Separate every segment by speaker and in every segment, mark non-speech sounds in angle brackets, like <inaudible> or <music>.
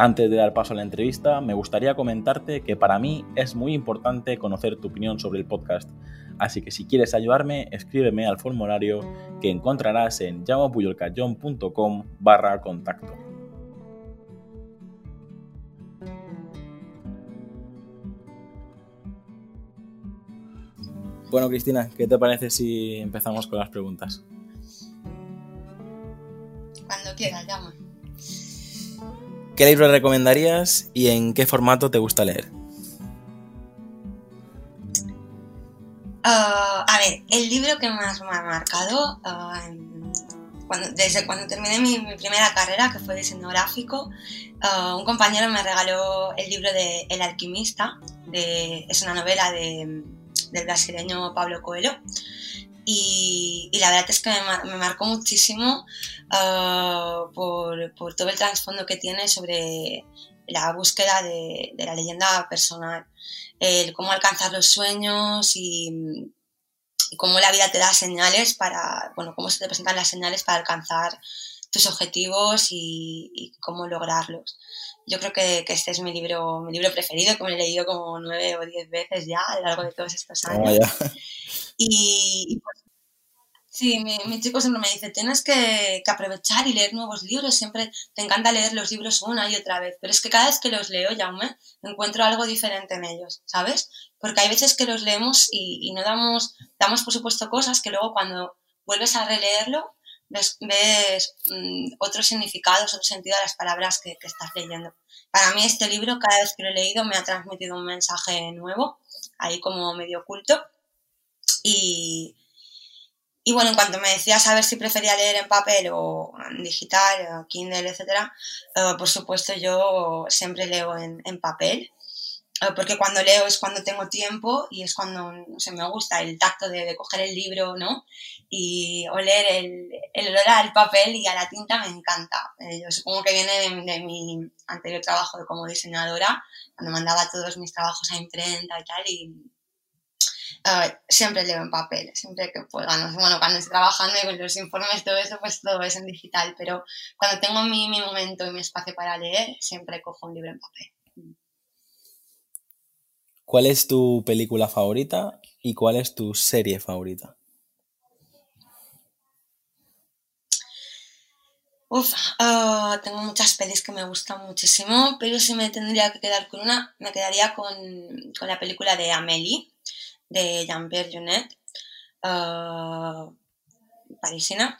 Speaker 1: Antes de dar paso a la entrevista, me gustaría comentarte que para mí es muy importante conocer tu opinión sobre el podcast, así que si quieres ayudarme, escríbeme al formulario que encontrarás en llamapuyolcayón.com barra contacto. Bueno, Cristina, ¿qué te parece si empezamos con las preguntas?
Speaker 2: Cuando quieras, llama.
Speaker 1: ¿Qué libro recomendarías y en qué formato te gusta leer?
Speaker 2: Ah, a ver, el libro que más me ha marcado, ah, desde cuando terminé mi, primera carrera, que fue diseño gráfico, ah, un compañero me regaló el libro de El alquimista, es una novela del brasileño Pablo Coelho. Y, la verdad es que me, marcó muchísimo ah, por, todo el trasfondo que tiene sobre la búsqueda de, la leyenda personal, el cómo alcanzar los sueños y, cómo la vida te da señales para, bueno, cómo se te presentan las señales para alcanzar tus objetivos y, cómo lograrlos. Yo creo que, este es mi libro, mi libro preferido, que me he leído como nueve o diez veces ya a lo largo de todos estos años. <laughs> Y, pues, sí, mi, chico siempre me dice, tienes que, aprovechar y leer nuevos libros, siempre te encanta leer los libros una y otra vez, pero es que cada vez que los leo, Jaume, encuentro algo diferente en ellos, ¿sabes? Porque hay veces que los leemos y, no damos, damos por supuesto cosas que luego cuando vuelves a releerlo, ves, mm, otros significados, otro sentido a las palabras que, que estás leyendo. Para mí este libro, cada vez que lo he leído, me ha transmitido un mensaje nuevo, ahí como medio oculto, y, bueno, en cuanto me decías a ver si prefería leer en papel o digital, Kindle, etc., eh, por supuesto yo siempre leo en, papel, eh, porque cuando leo es cuando tengo tiempo y es cuando no me gusta el tacto de, coger el libro, ¿no? Y oler el, el olor al papel y a la tinta me encanta. Eh, yo supongo que viene de, de, mi anterior trabajo como diseñadora, cuando mandaba todos mis trabajos a imprenta y tal, y siempre leo en papel, siempre que pueda. Bueno, cuando estoy trabajando y con los informes, todo eso, pues todo es en digital, pero cuando tengo mi, mi momento y mi espacio para leer, siempre cojo un libro en papel.
Speaker 1: ¿Cuál es tu película favorita y cuál es tu serie favorita?
Speaker 2: Uf, ah, tengo muchas pelis que me gustan muchísimo, pero si me tendría que quedar con una, me quedaría con, con la película de Amélie, de Jean-Pierre Junet, uh, parisina.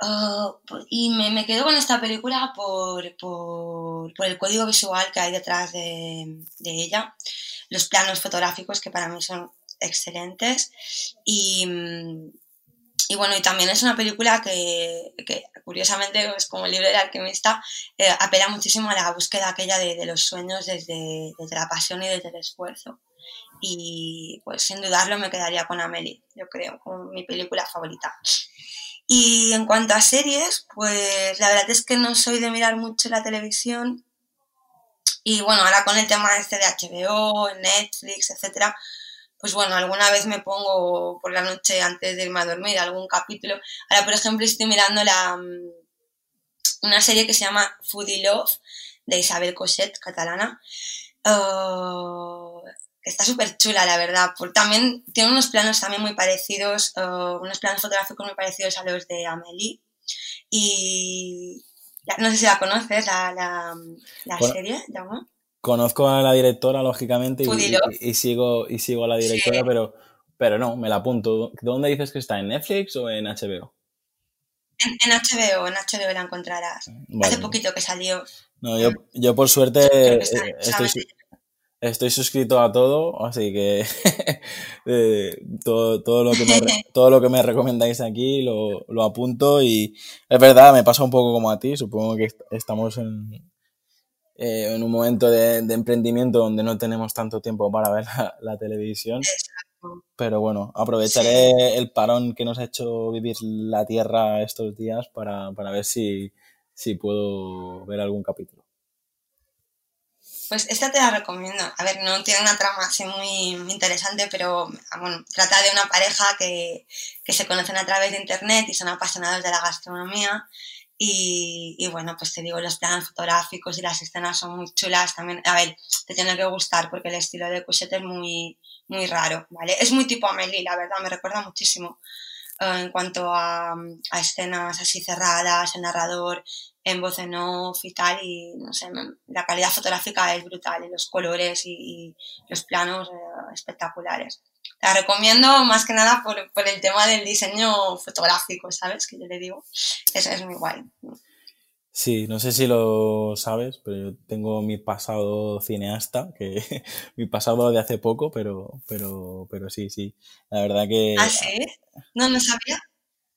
Speaker 2: Uh, y me, me, quedo con esta película por, por, por, el código visual que hay detrás de, de, ella, los planos fotográficos que para mí son excelentes. Y, y bueno, y también es una película que, que curiosamente, pues como el libro del alquimista, eh, apela muchísimo a la búsqueda aquella de, de los sueños desde, desde, la pasión y desde el esfuerzo y pues sin dudarlo me quedaría con Amelie, yo creo, como mi película favorita. Y en cuanto a series, pues la verdad es que no soy de mirar mucho la televisión y bueno, ahora con el tema este de HBO, Netflix, etcétera, pues bueno, alguna vez me pongo por la noche antes de irme a dormir algún capítulo. Ahora, por ejemplo, estoy mirando la, mm, una serie que se llama Foodie Love de Isabel Cochet, catalana. Uh, está súper chula, la verdad. también tiene unos planos también muy parecidos, unos planos fotográficos muy parecidos a los de Amelie. Y no sé si la conoces, la, la, la serie, ¿no?
Speaker 1: Conozco a la directora, lógicamente, y, sigo, y sigo a la directora, pero, pero no, me la apunto. ¿Dónde dices que está? ¿En Netflix o en HBO?
Speaker 2: En, HBO, en HBO la encontrarás. Hace poquito que salió.
Speaker 1: No, yo, yo por suerte eh, estoy, Estoy suscrito a todo, así que <laughs> eh, todo, todo, lo que me, <laughs> todo lo que me recomendáis aquí lo, lo, apunto y es verdad, me pasa un poco como a ti, supongo que estamos en, eh, en un momento de, emprendimiento donde no tenemos tanto tiempo para ver la, televisión. Pero bueno, aprovecharé el parón que nos ha hecho vivir la Tierra estos días para, ver si, si puedo ver algún capítulo.
Speaker 2: Pues esta te la recomiendo. A ver, no tiene una trama así muy, interesante, pero bueno, trata de una pareja que, que, se conocen a través de internet y son apasionados de la gastronomía y, bueno, pues te digo, los planos fotográficos y las escenas son muy chulas también. A ver, te tiene que gustar porque el estilo de Couchette es muy, muy raro, ¿vale? Es muy tipo Amelie, la verdad, me recuerda muchísimo eh, en cuanto a, a, escenas así cerradas, el narrador en voz en off y tal, y no sé, la calidad fotográfica es brutal, y los colores y, los planos eh, espectaculares. La recomiendo más que nada por, por, el tema del diseño fotográfico, ¿sabes? Que yo le digo. Eso es muy guay.
Speaker 1: Sí, no sé si lo sabes, pero yo tengo mi pasado cineasta, que <laughs> mi pasado de hace poco, pero, pero, pero sí, sí. La verdad que.
Speaker 2: ¿Ah, sí? No, no sabía.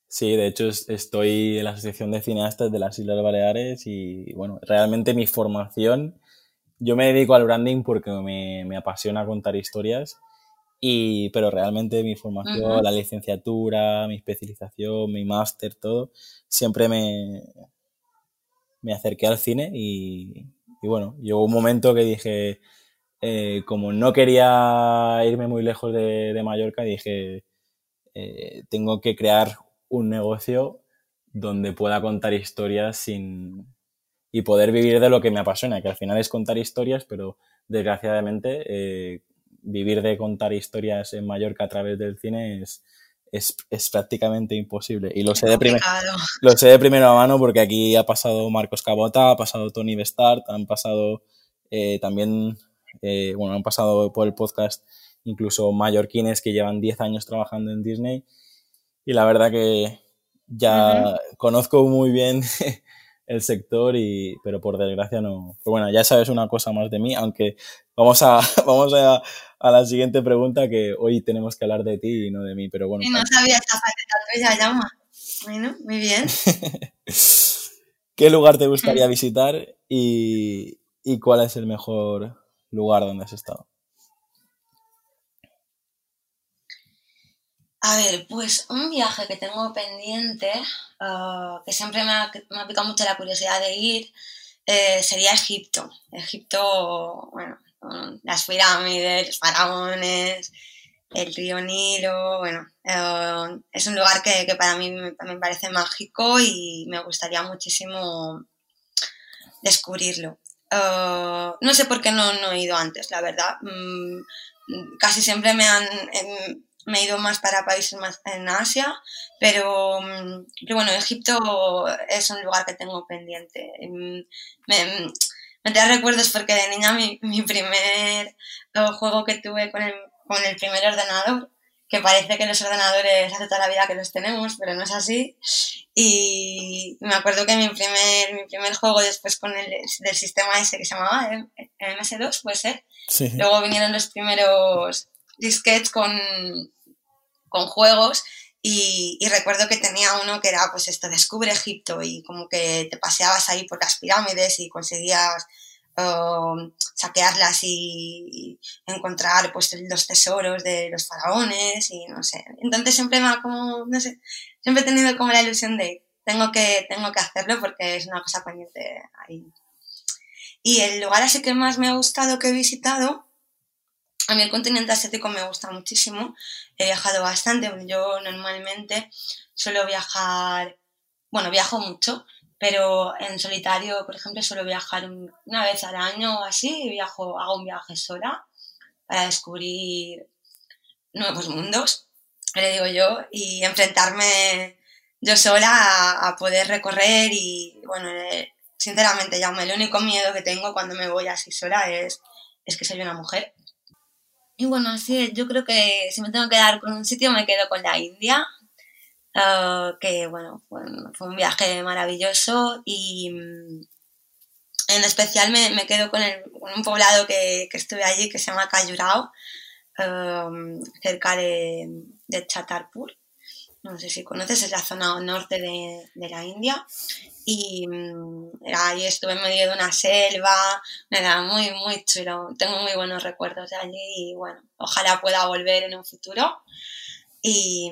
Speaker 1: Sí, de hecho estoy en la Asociación de Cineastas de las Islas Baleares y bueno, realmente mi formación, yo me dedico al branding porque me, me apasiona contar historias y, pero realmente mi formación, la licenciatura, mi especialización, mi máster, todo, siempre me, me acerqué al cine y, y bueno, llegó un momento que dije, eh, como no quería irme muy lejos de, de Mallorca, dije, eh, tengo que crear un negocio donde pueda contar historias sin y poder vivir de lo que me apasiona, que al final es contar historias, pero desgraciadamente eh, vivir de contar historias en Mallorca a través del cine es, es, prácticamente imposible. Y lo sé, de primer, lo sé de primera mano porque aquí ha pasado Marcos Cabota, ha pasado Tony Bestart, han pasado eh, también, eh, bueno, han pasado por el podcast incluso mallorquines que llevan 10 años trabajando en Disney. Y la verdad que ya conozco muy bien <laughs> el sector, y, pero por desgracia no. Pero bueno, ya sabes una cosa más de mí, aunque vamos a, <laughs> vamos a, a la siguiente pregunta que hoy tenemos que hablar de ti y no de mí, pero bueno.
Speaker 2: Y no sabía esta faceta ya llama. Bueno, muy bien. <laughs>
Speaker 1: ¿Qué lugar te gustaría visitar y, y cuál es el mejor lugar donde has estado?
Speaker 2: A ver, pues un viaje que tengo pendiente, ah, que siempre me ha, me picado mucho la curiosidad de ir, eh, sería Egipto. Egipto, bueno, las pirámides, los faraones, el río Nilo, bueno, eh, es un lugar que, para mí me, parece mágico y me gustaría muchísimo descubrirlo. Eh, no sé por qué no, he ido antes, la verdad. Mm, casi siempre me han... Em, me he ido más para países más en Asia, pero, mm, pero, bueno, Egipto es un lugar que tengo pendiente. Mm, me, me trae recuerdos porque de niña mi, mi primer juego que tuve con el, con el primer ordenador, que parece que los ordenadores hace toda la vida que los tenemos, pero no es así. Y me acuerdo que mi primer, mi primer juego después con el del sistema ese que se llamaba MS2, puede ser. Luego vinieron los primeros disquets con, con juegos y, recuerdo que tenía uno que era pues esto, descubre Egipto y como que te paseabas ahí por las pirámides y conseguías um, saquearlas y, encontrar pues los tesoros de los faraones y no sé. Entonces siempre me ha como, no sé, siempre he tenido como la ilusión de tengo que, tengo que hacerlo porque es una cosa pendiente ahí. Y el lugar así que más me ha gustado que he visitado a mí el continente asiático me gusta muchísimo, he viajado bastante, yo normalmente suelo viajar, bueno, viajo mucho, pero en solitario, por ejemplo, suelo viajar una vez al año o así, viajo, hago un viaje sola para descubrir nuevos mundos, le digo yo, y enfrentarme yo sola a, poder recorrer y, bueno, eh, sinceramente, ya el único miedo que tengo cuando me voy así sola es, es que soy una mujer y bueno, así yo creo que si me tengo que dar con un sitio me quedo con la India, ah, que bueno, fue, un viaje maravilloso y mm, en especial me, me quedo con, un poblado que, que, estuve allí que se llama Kayurao, ah, cerca de, de Chatarpur, no sé si conoces, es la zona norte de, la India. Y mm, ahí estuve en medio de una selva, era muy, muy chulo. Tengo muy buenos recuerdos de allí y bueno, ojalá pueda volver en un futuro y,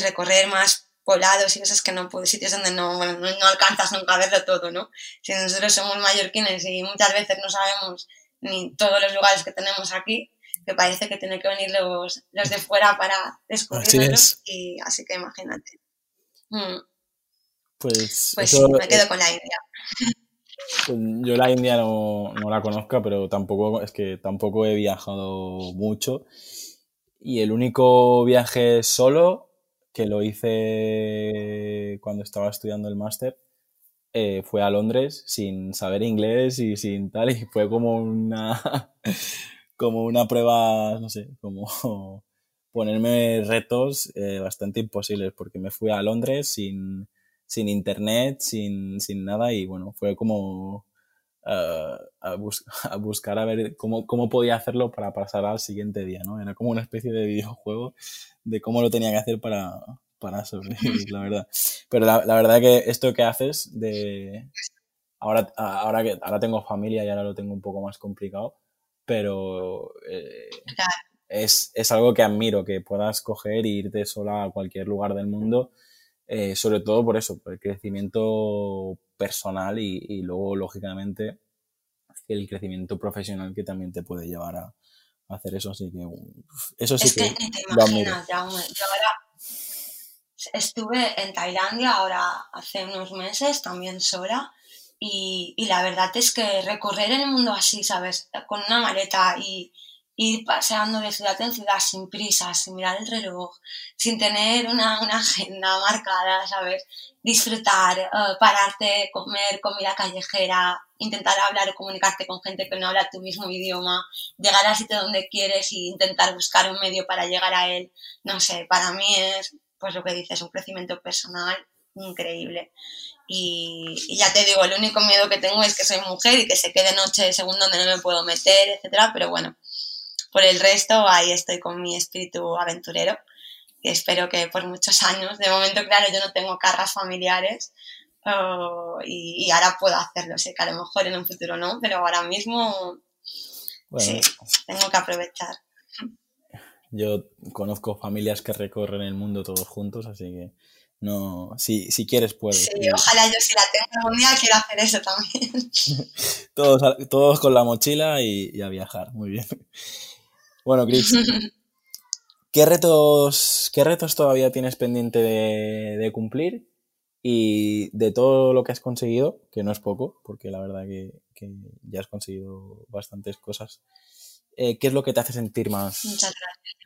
Speaker 2: recorrer más poblados y cosas que no puedo, sitios donde no, no, alcanzas nunca a verlo todo, ¿no? Si nosotros somos mallorquines y muchas veces no sabemos ni todos los lugares que tenemos aquí, que parece que tienen que venir los, los de fuera para descubrirlos. Y así que imagínate. Mm.
Speaker 1: Pues,
Speaker 2: pues sí, me quedo con la India.
Speaker 1: Pues <laughs> yo la India no, no, la conozco, pero tampoco es que tampoco he viajado mucho. Y el único viaje solo que lo hice cuando estaba estudiando el máster eh, fue a Londres sin saber inglés y sin tal, y fue como una <laughs> como una prueba, no sé, como <laughs> ponerme retos eh, bastante imposibles, porque me fui a Londres sin, sin internet, sin, sin nada, y bueno, fue como uh, a, <laughs> a, buscar a ver cómo, cómo podía hacerlo para pasar al siguiente día, ¿no? Era como una especie de videojuego de cómo lo tenía que hacer para, para sobrevivir, la verdad. Pero la, la verdad que esto que haces de... Ahora, ahora que ahora tengo familia y ahora lo tengo un poco más complicado, pero eh, es, es, algo que admiro, que puedas coger e irte sola a cualquier lugar del mundo, eh, sobre todo por eso, por el crecimiento personal y, luego, lógicamente, el crecimiento profesional que también te puede llevar a, hacer eso, así que eso sí
Speaker 2: es que, que te imaginas, yo ahora estuve en Tailandia ahora hace unos meses también sola y, y, la verdad es que recorrer el mundo así, ¿sabes? Con una maleta y ir paseando de ciudad en ciudad sin prisa, sin mirar el reloj, sin tener una, una agenda marcada, ¿sabes? Disfrutar, eh, pararte, comer comida callejera, intentar hablar o comunicarte con gente que no habla tu mismo idioma, llegar al sitio donde quieres y intentar buscar un medio para llegar a él. No sé, para mí es, pues lo que dices, un crecimiento personal increíble. Y, ya te digo, el único miedo que tengo es que soy mujer y que se quede noche según donde no me puedo meter, etcétera, pero bueno, por el resto ahí estoy con mi espíritu aventurero, que espero que por muchos años, de momento claro, yo no tengo carras familiares oh, y, ahora puedo hacerlo, sé que a lo mejor en un futuro no, pero ahora mismo sí, tengo que aprovechar.
Speaker 1: Yo conozco familias que recorren el mundo todos juntos, así que no, si, si quieres puedes.
Speaker 2: Sí, ojalá yo si la tengo algún día quiero hacer eso también. <laughs>
Speaker 1: todos, todos con la mochila y, a viajar, muy bien. Bueno, Chris, <laughs> ¿qué retos, ¿qué retos todavía tienes pendiente de, cumplir? Y de todo lo que has conseguido, que no es poco, porque la verdad que, ya has conseguido bastantes cosas, eh, ¿qué es lo que te hace sentir más?
Speaker 2: Muchas gracias.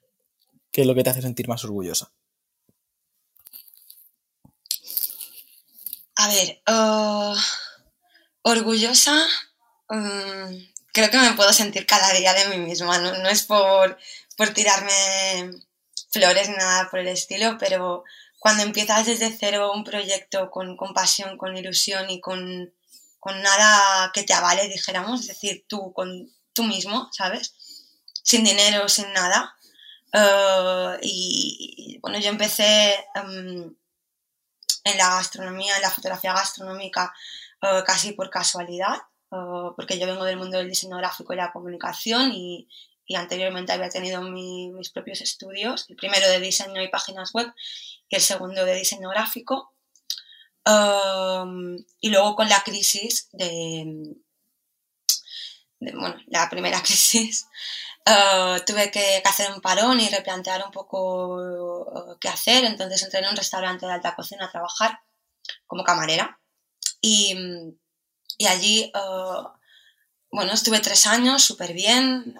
Speaker 1: ¿Qué es lo que te hace sentir más orgullosa?
Speaker 2: A ver, uh, orgullosa, um, creo que me puedo sentir cada día de mí misma, no, es por, tirarme flores ni nada por el estilo, pero cuando empiezas desde cero un proyecto con, con pasión, con ilusión y con, nada que te avale, dijéramos, es decir, tú, con, tú mismo, ¿sabes? Sin dinero, sin nada. Uh, y, bueno, yo empecé... Um, en la gastronomía, en la fotografía gastronómica, eh, casi por casualidad, porque yo vengo del mundo del diseño gráfico y la comunicación y, anteriormente había tenido mis propios estudios, el primero de diseño y páginas web y el segundo de diseño gráfico. Y luego con la crisis de, bueno, la primera <laughs> crisis, uh, tuve que, hacer un parón y replantear un poco uh, qué hacer. Entonces entré en un restaurante de alta cocina a trabajar como camarera. Y, allí, uh, bueno, estuve tres años súper bien,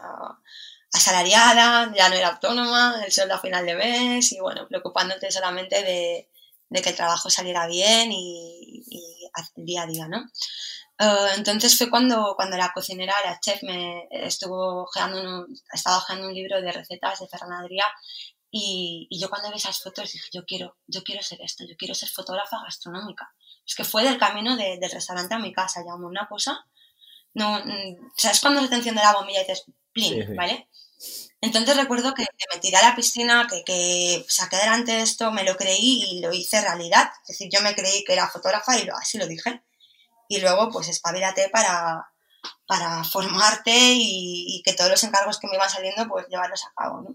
Speaker 2: asalariada, ya no era autónoma, el sueldo a final de mes y bueno, preocupándote solamente de, que el trabajo saliera bien y, y día a día, ¿no? Eh, entonces fue cuando, cuando la cocinera, la chef, me estuvo un, estaba ojeando un libro de recetas de Ferran y, y, yo cuando vi esas fotos dije, yo quiero, yo quiero ser esto, yo quiero ser fotógrafa gastronómica. Es que fue del camino de, del restaurante a mi casa, llamó una cosa, no, mm, ¿sabes cuando se te enciende la bombilla y dices, plin, ¿vale? Entonces recuerdo que, me tiré a la piscina, que, que saqué delante de esto, me lo creí y lo hice realidad. Es decir, yo me creí que era fotógrafa y lo, así lo dije. Y luego, pues, espabilate para, para formarte y, que todos los encargos que me iban saliendo, pues, llevarlos a cabo, ¿no?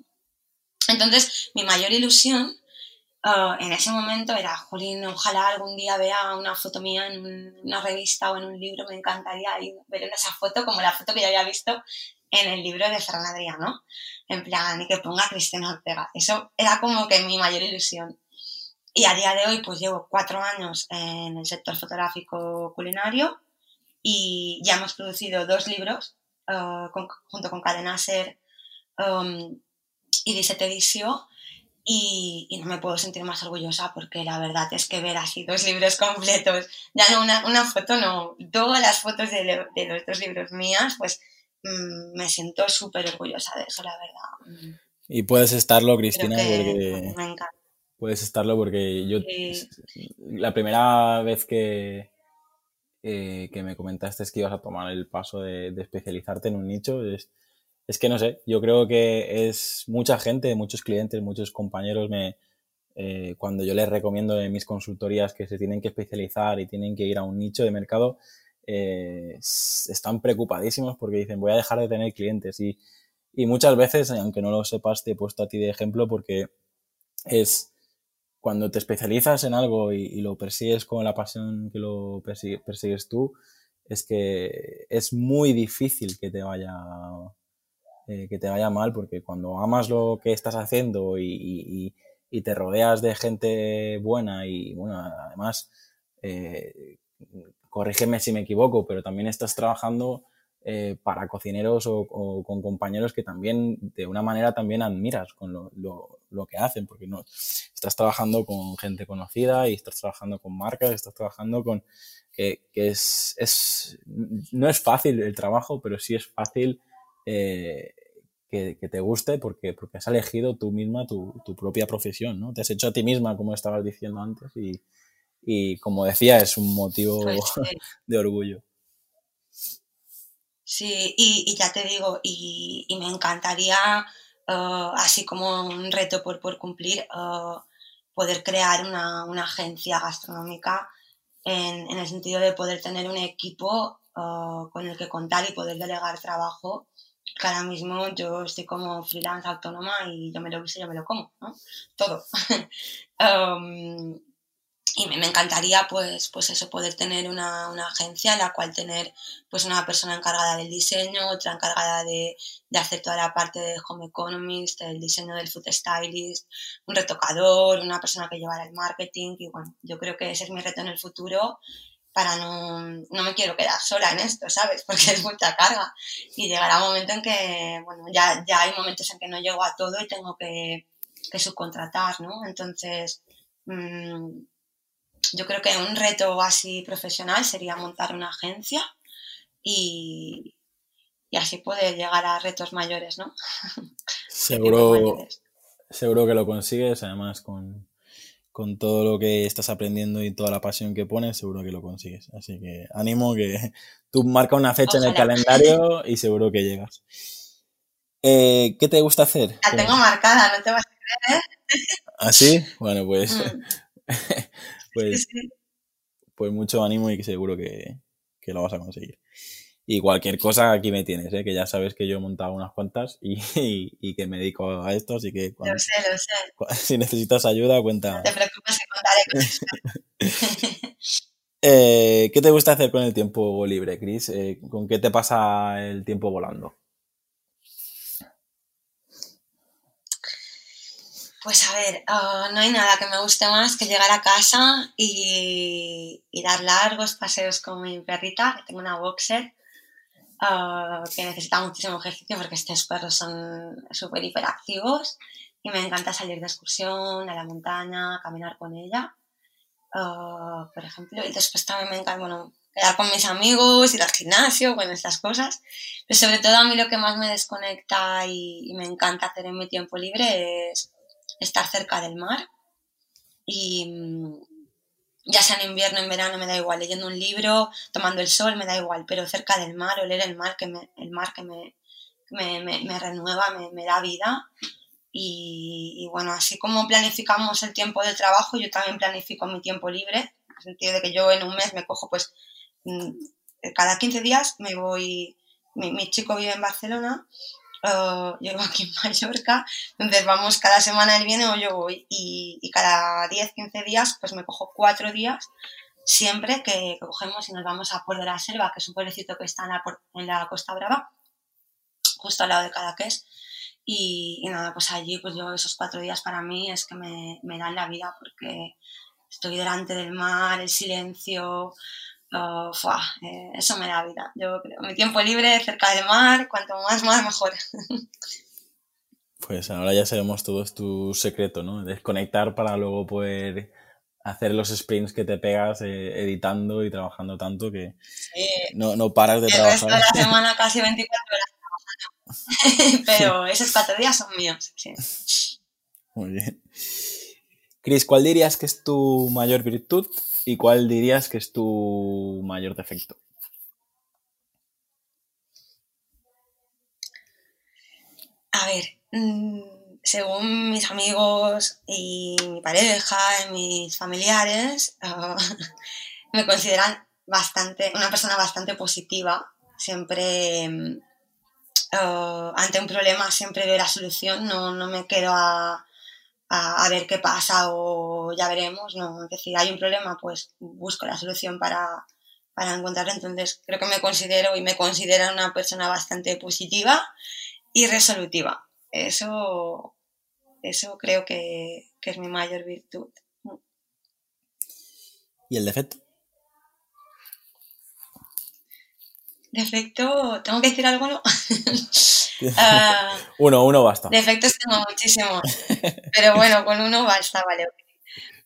Speaker 2: Entonces, mi mayor ilusión uh, en ese momento era, Jolín, ojalá algún día vea una foto mía en una revista o en un libro, me encantaría ver esa foto como la foto que yo había visto en el libro de Ferran Adrià, En plan, y que ponga Cristina Ortega. Eso era como que mi mayor ilusión. Y a día de hoy, pues llevo cuatro años en el sector fotográfico culinario y ya hemos producido dos libros uh, junto con Cadena Ser um, y Disete Edició y, y, no me puedo sentir más orgullosa porque la verdad es que ver así dos libros completos, ya no una, una foto, no, todas las fotos de, de los dos libros mías, pues Mm, me siento súper orgullosa de eso, la verdad.
Speaker 1: Y puedes estarlo, Cristina, porque... Me encanta. Puedes estarlo porque yo... La primera vez que, eh, que me comentaste es que ibas a tomar el paso de, especializarte en un nicho, es, es, que no sé, yo creo que es mucha gente, muchos clientes, muchos compañeros me... Eh, cuando yo les recomiendo en mis consultorías que se tienen que especializar y tienen que ir a un nicho de mercado, eh, están preocupadísimos porque dicen voy a dejar de tener clientes y, y, muchas veces, aunque no lo sepas, te he puesto a ti de ejemplo porque es cuando te especializas en algo y, lo persigues con la pasión que lo persigues tú, es que es muy difícil que te vaya eh, que te vaya mal porque cuando amas lo que estás haciendo y, te rodeas de gente buena y bueno además eh, corrígeme si me equivoco, pero también estás trabajando eh, para cocineros o, con compañeros que también de una manera también admiras con lo, lo, que hacen, porque no estás trabajando con gente conocida y estás trabajando con marcas, estás trabajando con que, es, es, no es fácil el trabajo, pero sí es fácil que, que, te guste porque, porque has elegido tú misma tu, tu propia profesión, ¿no? Te has hecho a ti misma, como estabas diciendo antes, y, y como decía, es un motivo pues <laughs> de orgullo.
Speaker 2: Sí, y, ya te digo, y, me encantaría, uh, así como un reto por, por cumplir, uh, poder crear una, agencia gastronómica en, el sentido de poder tener un equipo uh, con el que contar y poder delegar trabajo. Que ahora mismo yo estoy como freelance autónoma y yo me lo y yo me lo como, ¿no? Todo. <laughs> Um, y me, encantaría pues, pues eso, poder tener una, una, agencia en la cual tener pues una persona encargada del diseño, otra encargada de, de, hacer toda la parte de home economist, el diseño del food stylist, un retocador, una persona que llevara el marketing y bueno, yo creo que ese es mi reto en el futuro para no, no me quiero quedar sola en esto, ¿sabes? <laughs> Porque es mucha carga y llegará un momento en que, bueno, ya, ya hay momentos en que no llego a todo y tengo que, que subcontratar, ¿no? Entonces, mmm, yo creo que un reto así profesional sería montar una agencia y, así poder llegar a retos mayores, ¿no? <laughs>
Speaker 1: Seguro, seguro que lo consigues, además con, todo lo que estás aprendiendo y toda la pasión que pones, seguro que lo consigues. Así que ánimo que <laughs> tú marca una fecha en el calendario y seguro que llegas. Eh, ¿Qué te gusta hacer?
Speaker 2: La tengo marcada, no te vas a creer.
Speaker 1: ¿Ah, sí? Bueno, pues mm. <laughs> pues, pues mucho ánimo y que seguro que, lo vas a conseguir. Y cualquier cosa aquí me tienes, ¿eh? que ya sabes que yo he montado unas cuantas y, <laughs> que me dedico a esto, así que
Speaker 2: lo sé, lo sé. <laughs>
Speaker 1: si necesitas ayuda, cuenta.
Speaker 2: No te preocupes que contaré con <laughs>
Speaker 1: eh, ¿Qué te gusta hacer con el tiempo libre, Chris? Eh, ¿Con qué te pasa el tiempo volando?
Speaker 2: Pues a ver, ah, no hay nada que me guste más que llegar a casa y, dar largos paseos con mi perrita, que tengo una boxer, ah, que necesita muchísimo ejercicio porque estos perros son súper hiperactivos y me encanta salir de excursión a la montaña, caminar con ella, ah, por ejemplo. Y después también me encanta, bueno, quedar con mis amigos, ir al gimnasio, con estas cosas. Pero sobre todo a mí lo que más me desconecta y me encanta hacer en mi tiempo libre es estar cerca del mar y ya sea en invierno, en verano, me da igual, leyendo un libro, tomando el sol, me da igual, pero cerca del mar, oler el mar que me, el mar que me, me, me, renueva, me, da vida. Y, bueno, así como planificamos el tiempo de trabajo, yo también planifico mi tiempo libre, en el sentido de que yo en un mes me cojo pues mm, cada 15 días me voy, mi, chico vive en Barcelona, uh, yo vivo <laughs> aquí en Mallorca, entonces vamos cada semana él viene o yo voy y, cada 10, 15 días pues me cojo cuatro días siempre que cogemos y nos vamos a Puerto de la Selva, que es un pueblecito que está en la, Costa Brava, justo al lado de Cadaqués. Y, y, nada, pues allí, pues yo esos cuatro días para mí es que me, me dan la vida porque estoy delante del mar, el silencio, eh, eso me da vida. Yo creo, mi tiempo libre cerca del mar, cuanto más, más mejor. <laughs>
Speaker 1: Pues ahora ya sabemos todos tu secreto, ¿no? Desconectar para luego poder hacer los sprints que te pegas eh, editando y trabajando tanto que no, no, paras de
Speaker 2: el
Speaker 1: trabajar.
Speaker 2: Resto de la <laughs> semana casi 24 horas trabajando. <laughs> Pero esos cuatro días son míos, sí.
Speaker 1: Muy bien. Cris, ¿cuál dirías que es tu mayor virtud y cuál dirías que es tu mayor defecto?
Speaker 2: A ver, mmm según mis amigos y mi pareja y mis familiares, <laughs> me consideran bastante, una persona bastante positiva. Siempre, ah, ante un problema, siempre veo la solución, no, me quedo a, ver qué pasa o ya veremos. No, es decir, hay un problema, pues busco la solución para, para encontrarlo. Entonces, creo que me considero y me considero una persona bastante positiva y resolutiva. Eso, eso creo que, es mi mayor virtud.
Speaker 1: ¿Y el defecto?
Speaker 2: Defecto, ¿tengo que decir algo no? <laughs>
Speaker 1: Ah, uno, uno basta.
Speaker 2: Defectos tengo muchísimos, pero bueno, <laughs> con uno basta, vale.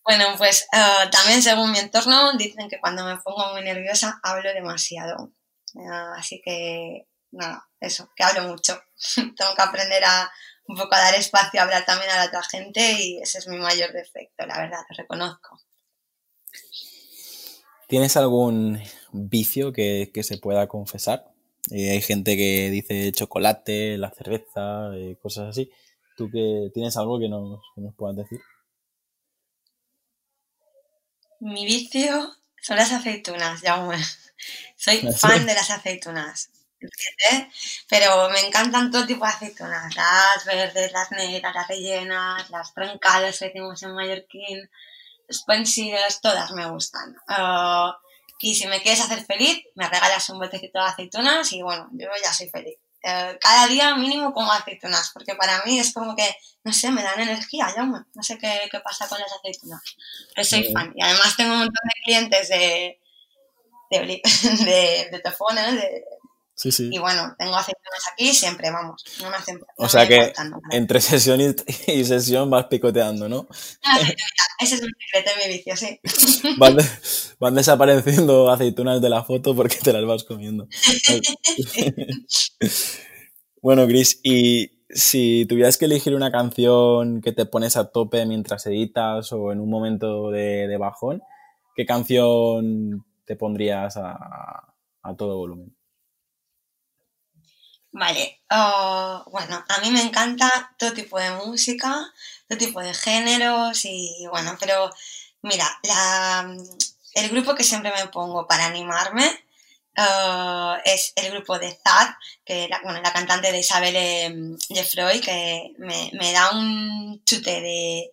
Speaker 2: Bueno, pues ah, también según mi entorno dicen que cuando me pongo muy nerviosa hablo demasiado. Ah, así que, nada, eso, que hablo mucho. <laughs> tengo que aprender a, un poco a dar espacio a hablar también a la otra gente y ese es mi mayor defecto, la verdad, lo reconozco.
Speaker 1: ¿Tienes algún vicio que, se pueda confesar? Eh, hay gente que dice chocolate, la cerveza, eh, cosas así. ¿Tú que tienes algo que nos, que nos puedas decir?
Speaker 2: Mi vicio son las aceitunas, ya <laughs> Soy <laughs> fan de las aceitunas. Pero me encantan todo tipo de aceitunas, las verdes, las negras, las rellenas, las troncadas que decimos en mallorquín, spensidas, todas me gustan. Ah, y si me quieres hacer feliz, me regalas un botecito de aceitunas y bueno, yo ya soy feliz. Eh, cada día mínimo como aceitunas, porque para mí es como que, no sé, me dan energía, ya no sé qué, qué pasa con las aceitunas. Pero soy fan. Y además tengo un montón de clientes de, de, de, <laughs> de de,
Speaker 1: Sí, sí.
Speaker 2: Y bueno, tengo aceitunas aquí siempre, vamos, no me hacen
Speaker 1: O sea que entre <laughs> sesión y, sesión vas picoteando, ¿no?
Speaker 2: Ese es mi secreto de mi vicio, sí. <laughs>
Speaker 1: Van, desapareciendo aceitunas de la foto porque te las vas comiendo. <laughs> bueno, Gris, y si tuvieras que elegir una canción que te pones a tope mientras editas o en un momento de, bajón, ¿qué canción te pondrías a todo volumen?
Speaker 2: Vale, oh, bueno, a mí me encanta todo tipo de música, todo tipo de géneros y bueno, pero mira, el grupo que siempre me pongo para animarme oh, es el grupo de Zad, que la, bueno, la cantante de Isabel Jeffroy, que me, da un chute de,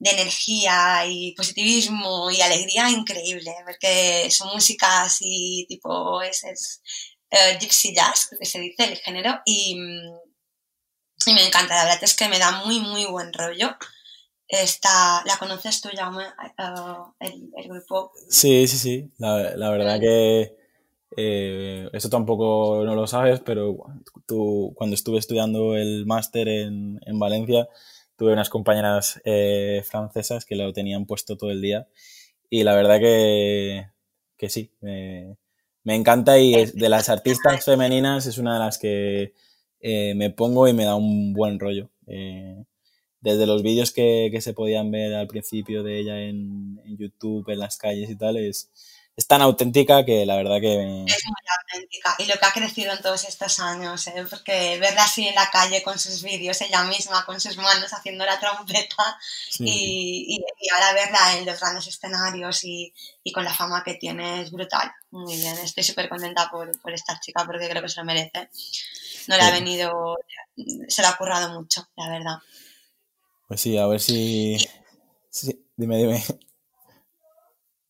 Speaker 2: energía y positivismo y alegría increíble, porque su música así tipo es, es eh, gypsy jazz, que se dice el género, y, y, me encanta, la verdad es que me da muy, muy buen rollo. Esta, ¿La conoces tú, Jaume, eh, el, grupo?
Speaker 1: Sí, sí, sí, la, la verdad que eh, eso tampoco no lo sabes, pero tú, cuando estuve estudiando el máster en, en Valencia, tuve unas compañeras francesas que lo tenían puesto todo el día. Y la verdad que, que sí, me, me encanta y de las artistas femeninas es una de las que eh, me pongo y me da un buen rollo. Eh, desde los vídeos que, se podían ver al principio de ella en, YouTube, en las calles y tal, es, tan auténtica que la verdad que
Speaker 2: auténtica y lo que ha crecido en todos estos años, ¿eh? porque verla así en la calle con sus vídeos, ella misma con sus manos haciendo la trompeta y, ahora verla en los grandes escenarios y, con la fama que tiene es brutal. Muy bien, estoy súper contenta por, esta chica porque creo que se lo merece. No le ha venido, se le ha currado mucho, la verdad.
Speaker 1: Pues sí, a ver si... Sí, dime, dime.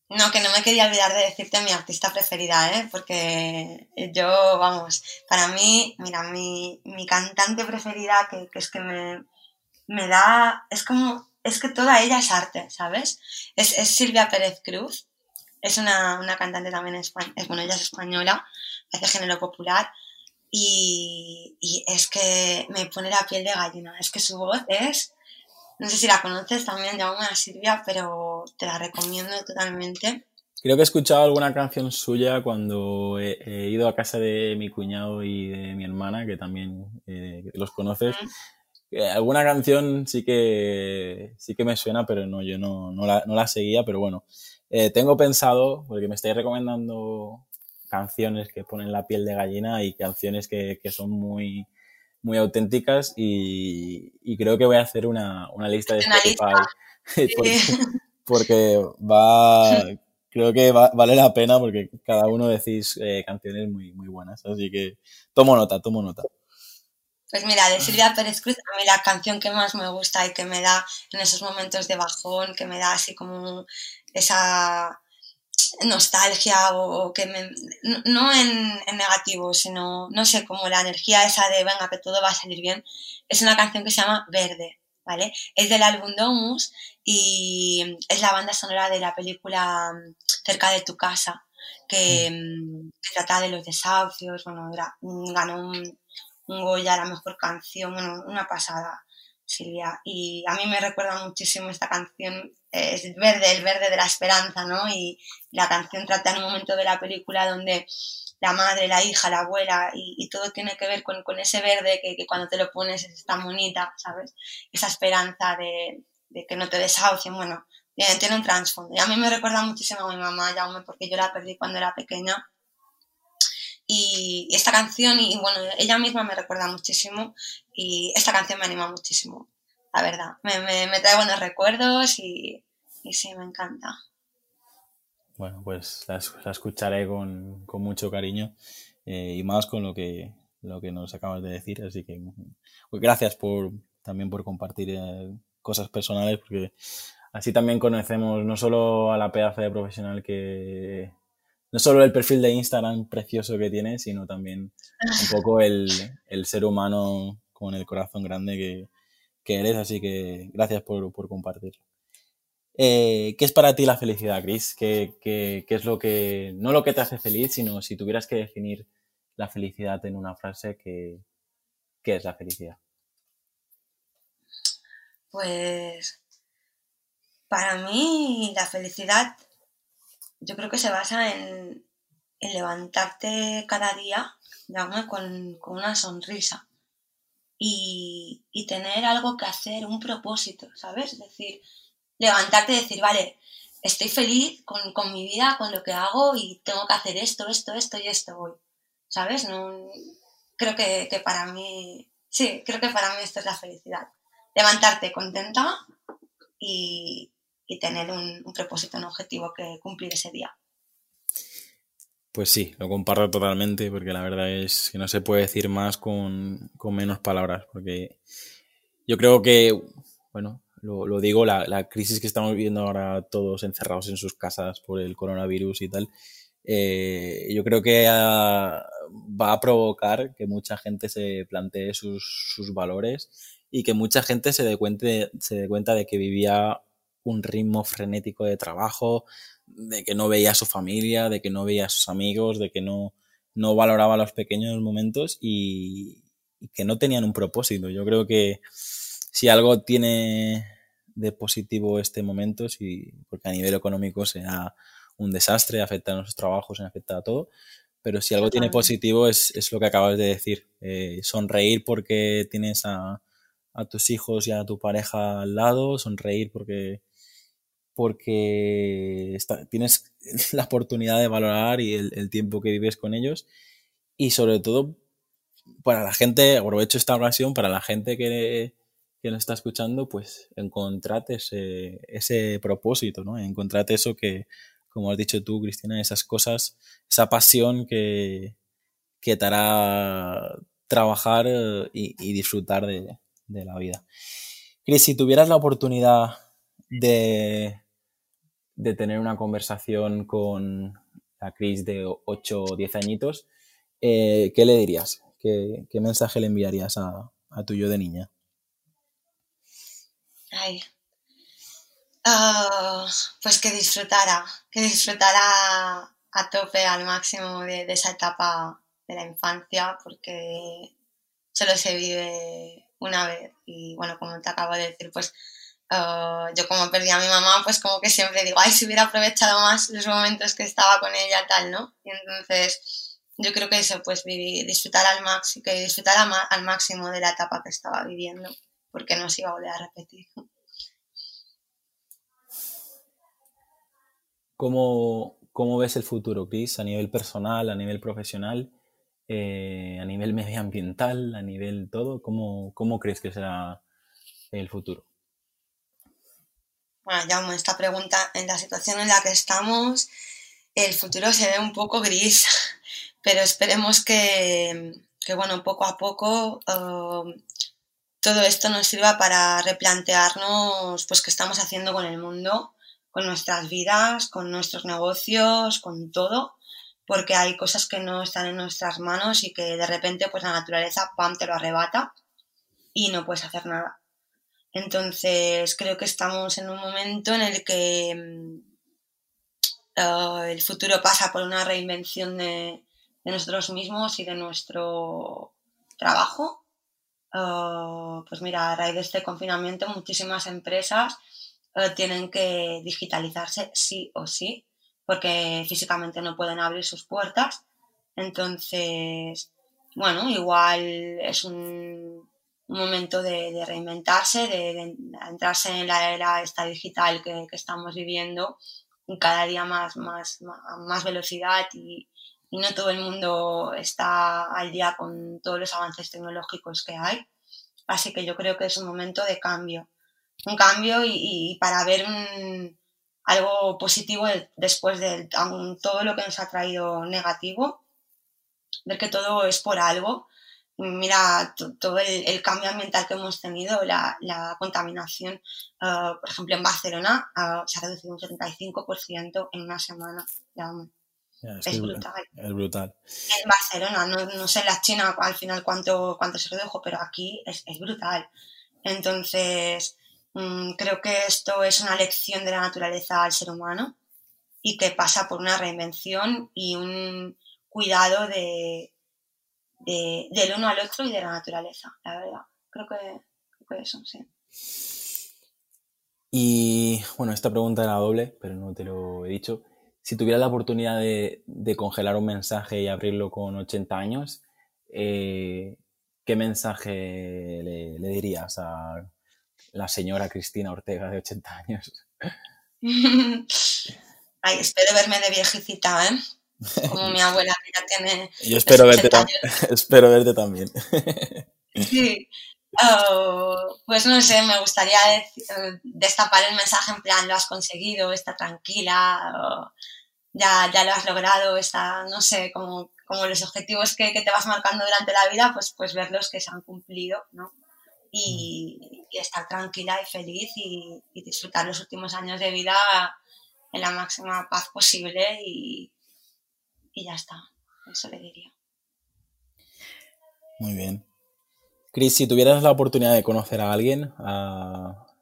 Speaker 2: No, que no me quería olvidar de decirte mi artista preferida, ¿eh? Porque yo, vamos, para mí, mira, mi, cantante preferida, que, es que me, me, da, es como, es que toda ella es arte, ¿sabes? Es, Silvia Pérez Cruz, es una, cantante también, española, es, bueno, ella es española, hace género popular, y, y es que me pone la piel de gallina, es que su voz es no sé si la conoces también, llamo a Silvia, pero te la recomiendo totalmente.
Speaker 1: Creo que he escuchado alguna canción suya cuando he, ido a casa de mi cuñado y de mi hermana, que también eh, los conoces. Eh, alguna canción sí que sí que me suena, pero no, yo no, no, la, seguía, pero bueno. Eh, tengo pensado, porque me estáis recomendando canciones que ponen la piel de gallina y canciones que, que son muy, muy auténticas y, creo que voy a hacer una, lista de Spotify <laughs> <laughs> porque, va creo que vale la pena porque cada uno decís eh, canciones muy, muy buenas así que tomo nota, tomo nota.
Speaker 2: Pues mira, de Silvia Pérez Cruz, a mí la canción que más me gusta y que me da en esos momentos de bajón, que me da así como esa, nostalgia o, que me, no en, negativo, sino, no sé, como la energía esa de venga, que todo va a salir bien, es una canción que se llama Verde, ¿vale? Es del álbum Domus y es la banda sonora de la película mm, Cerca de tu casa, que, mm, trata de los desahucios, bueno, ganó un, un Goya, la mejor canción, bueno, una pasada. Silvia. Y a mí me recuerda muchísimo esta canción, es verde, el verde de la esperanza, ¿no? Y la canción trata en un momento de la película donde la madre, la hija, la abuela y, todo tiene que ver con, ese verde que, cuando te lo pones es tan bonita, ¿sabes? Esa esperanza de, que no te desahucien, bueno, tiene, un trasfondo. Y a mí me recuerda muchísimo a mi mamá, Jaume, porque yo la perdí cuando era pequeña y, esta canción, y, bueno, ella misma me recuerda muchísimo y esta canción me anima muchísimo, la verdad. Me, me, trae buenos recuerdos y, y, sí, me encanta.
Speaker 1: Bueno, pues la, escucharé con, con, mucho cariño eh, y más con lo que, lo que nos acabas de decir. Así que pues gracias por, también por compartir eh, cosas personales, porque así también conocemos no solo a la pedazo de profesional que, no solo el perfil de Instagram precioso que tiene, sino también un poco el, ser humano con el corazón grande que, eres. Así que gracias por, compartirlo. Eh, ¿Qué es para ti la felicidad, Chris? ¿Qué, es lo que, no lo que te hace feliz, sino si tuvieras que definir la felicidad en una frase, ¿qué, qué es la felicidad?
Speaker 2: Pues para mí la felicidad yo creo que se basa en, levantarte cada día con, una sonrisa y, tener algo que hacer, un propósito, ¿sabes? Es decir, levantarte y decir, vale, estoy feliz con, mi vida, con lo que hago y tengo que hacer esto, esto, esto y esto hoy, ¿sabes? No, creo que, que para mí, sí, creo que para mí esto es la felicidad. Levantarte contenta y, y tener un, propósito, un objetivo que cumplir ese día.
Speaker 1: Pues sí, lo comparto totalmente porque la verdad es que no se puede decir más con, menos palabras porque yo creo que, bueno, lo, digo, la, crisis que estamos viviendo ahora todos encerrados en sus casas por el coronavirus y tal, eh, yo creo que va a provocar que mucha gente se plantee sus, sus valores y que mucha gente se dé, cuenta, se dé cuenta de que vivía un ritmo frenético de trabajo, de que no veía a su familia, de que no veía a sus amigos, de que no, no valoraba los pequeños momentos y, que no tenían un propósito. Yo creo que si algo tiene de positivo este momento, si, porque a nivel económico sea un desastre, afecta a nuestros trabajos, afecta a todo, pero si algo tiene positivo es, lo que acabas de decir, eh, sonreír porque tienes a, a, tus hijos y a tu pareja al lado, sonreír porque porque tienes <laughs> la oportunidad de valorar y el, tiempo que vives con ellos y sobre todo para la gente, aprovecho esta ocasión, para la gente que, que nos está escuchando, pues encontrate ese, ese propósito, ¿no? Encontrate eso que, como has dicho tú, Cristina, esas cosas, esa pasión que, que te hará trabajar eh, y, disfrutar de, la vida. Cris, si tuvieras la oportunidad de, de tener una conversación con la Cris de 8 o 10 añitos, eh, ¿qué le dirías? ¿Qué, mensaje le enviarías a, a tu yo de niña?
Speaker 2: Ay. Ah, pues que disfrutara, que disfrutara a tope, al máximo de, esa etapa de la infancia, porque solo se vive una vez. Y bueno, como te acabo de decir, pues ah, yo como perdí a mi mamá, pues como que siempre digo, ay, si hubiera aprovechado más los momentos que estaba con ella, tal, ¿no? Y entonces yo creo que eso, pues vivir, disfrutar al máximo, que disfrutar al máximo de la etapa que estaba viviendo porque no se iba a volver a repetir.
Speaker 1: ¿Cómo, ves el futuro, Chris, a nivel personal, a nivel profesional, eh, a nivel medioambiental, a nivel todo? ¿Cómo, ¿Cómo crees que será el futuro?
Speaker 2: Bueno, ya esta pregunta, en la situación en la que estamos, el futuro se ve un poco gris, <laughs> pero esperemos que, bueno, poco a poco todo esto nos sirva para replantearnos pues qué estamos haciendo con el mundo, con nuestras vidas, con nuestros negocios, con todo, porque hay cosas que no están en nuestras manos y que de repente pues la naturaleza pam te lo arrebata y no puedes hacer nada. Entonces creo que estamos en un momento en el que mm, eh, el futuro pasa por una reinvención de nosotros mismos y de nuestro trabajo Oh, pues mira, a raíz de este confinamiento muchísimas empresas eh, tienen que digitalizarse sí o sí, porque físicamente no pueden abrir sus puertas. Entonces, bueno, igual es un, momento de, reinventarse, de, entrarse en la era esta digital que, estamos viviendo y cada día más, más, más velocidad y, y no todo el mundo está al día con todos los avances tecnológicos que hay. Así que yo creo que es un momento de cambio. Un cambio y, para ver algo positivo después de todo lo que nos ha traído negativo, ver que todo es por algo. Mira todo el, cambio ambiental que hemos tenido, la, contaminación, eh, por ejemplo, en Barcelona eh, se ha reducido un 75% en una semana. Ya, es, brutal.
Speaker 1: Es brutal.
Speaker 2: En Barcelona, no, sé en la China al final cuánto, cuánto se redujo, pero aquí es, brutal. Entonces, mm, creo que esto es una lección de la naturaleza al ser humano y que pasa por una reinvención y un cuidado de, del uno al otro y de la naturaleza, la verdad. Creo que, creo que eso, sí.
Speaker 1: Y bueno, esta pregunta era doble, pero no te lo he dicho si tuviera la oportunidad de, congelar un mensaje y abrirlo con 80 años, eh, ¿qué mensaje le, dirías a la señora Cristina Ortega de 80 años? <laughs>
Speaker 2: Ay, espero verme de viejecita, ¿eh? Como mi <laughs> abuela que ya tiene.
Speaker 1: Yo espero verte, <laughs> espero verte también. <laughs>
Speaker 2: sí. Oh, pues no sé, me gustaría destapar el mensaje en plan, lo has conseguido, está tranquila, ya, ya lo has logrado, está, no sé, como, como los objetivos que, te vas marcando durante la vida, pues, pues verlos que se han cumplido, ¿no? Y, estar tranquila y feliz y, disfrutar los últimos años de vida en la máxima paz posible y, y ya está, eso le diría.
Speaker 1: Muy bien. Cris, si tuvieras la oportunidad de conocer a alguien,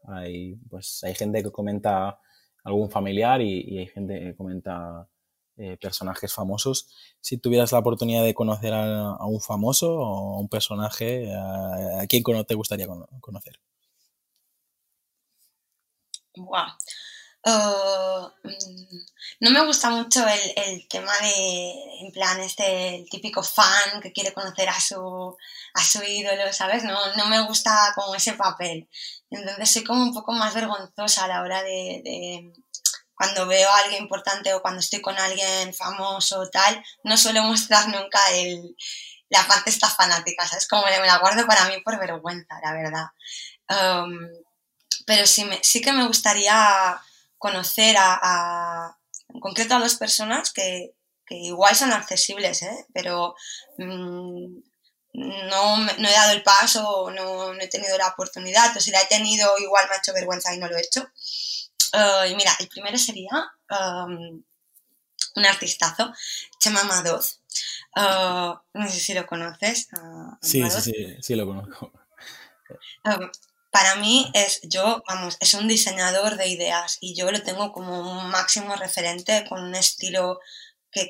Speaker 1: hay, pues, hay gente que comenta algún familiar y, hay gente que comenta eh, personajes famosos. Si tuvieras la oportunidad de conocer a, un famoso o a un personaje, ¿a, quién te gustaría conocer?
Speaker 2: Uh, mm, no me gusta mucho el, tema de, en plan, este, el típico fan que quiere conocer a su, a su ídolo, ¿sabes? No, no me gusta como ese papel. Entonces soy como un poco más vergonzosa a la hora de, cuando veo a alguien importante o cuando estoy con alguien famoso o tal, no suelo mostrar nunca el, la parte esta fanática, ¿sabes? Como me la guardo para mí por vergüenza, la verdad. Pero sí, me, sí que me gustaría conocer a, en concreto a dos personas que, que igual son accesibles, ¿eh? pero mm, no, no, he dado el paso, no, no, he tenido la oportunidad, o si la he tenido igual me ha hecho vergüenza y no lo he hecho. Uh, y mira, el primero sería um, un artistazo, Chema Madoz. Uh, no sé si lo conoces. Uh,
Speaker 1: sí, sí, sí, sí, lo conozco.
Speaker 2: Para mí es, yo, vamos, es un diseñador de ideas y yo lo tengo como un máximo referente con un estilo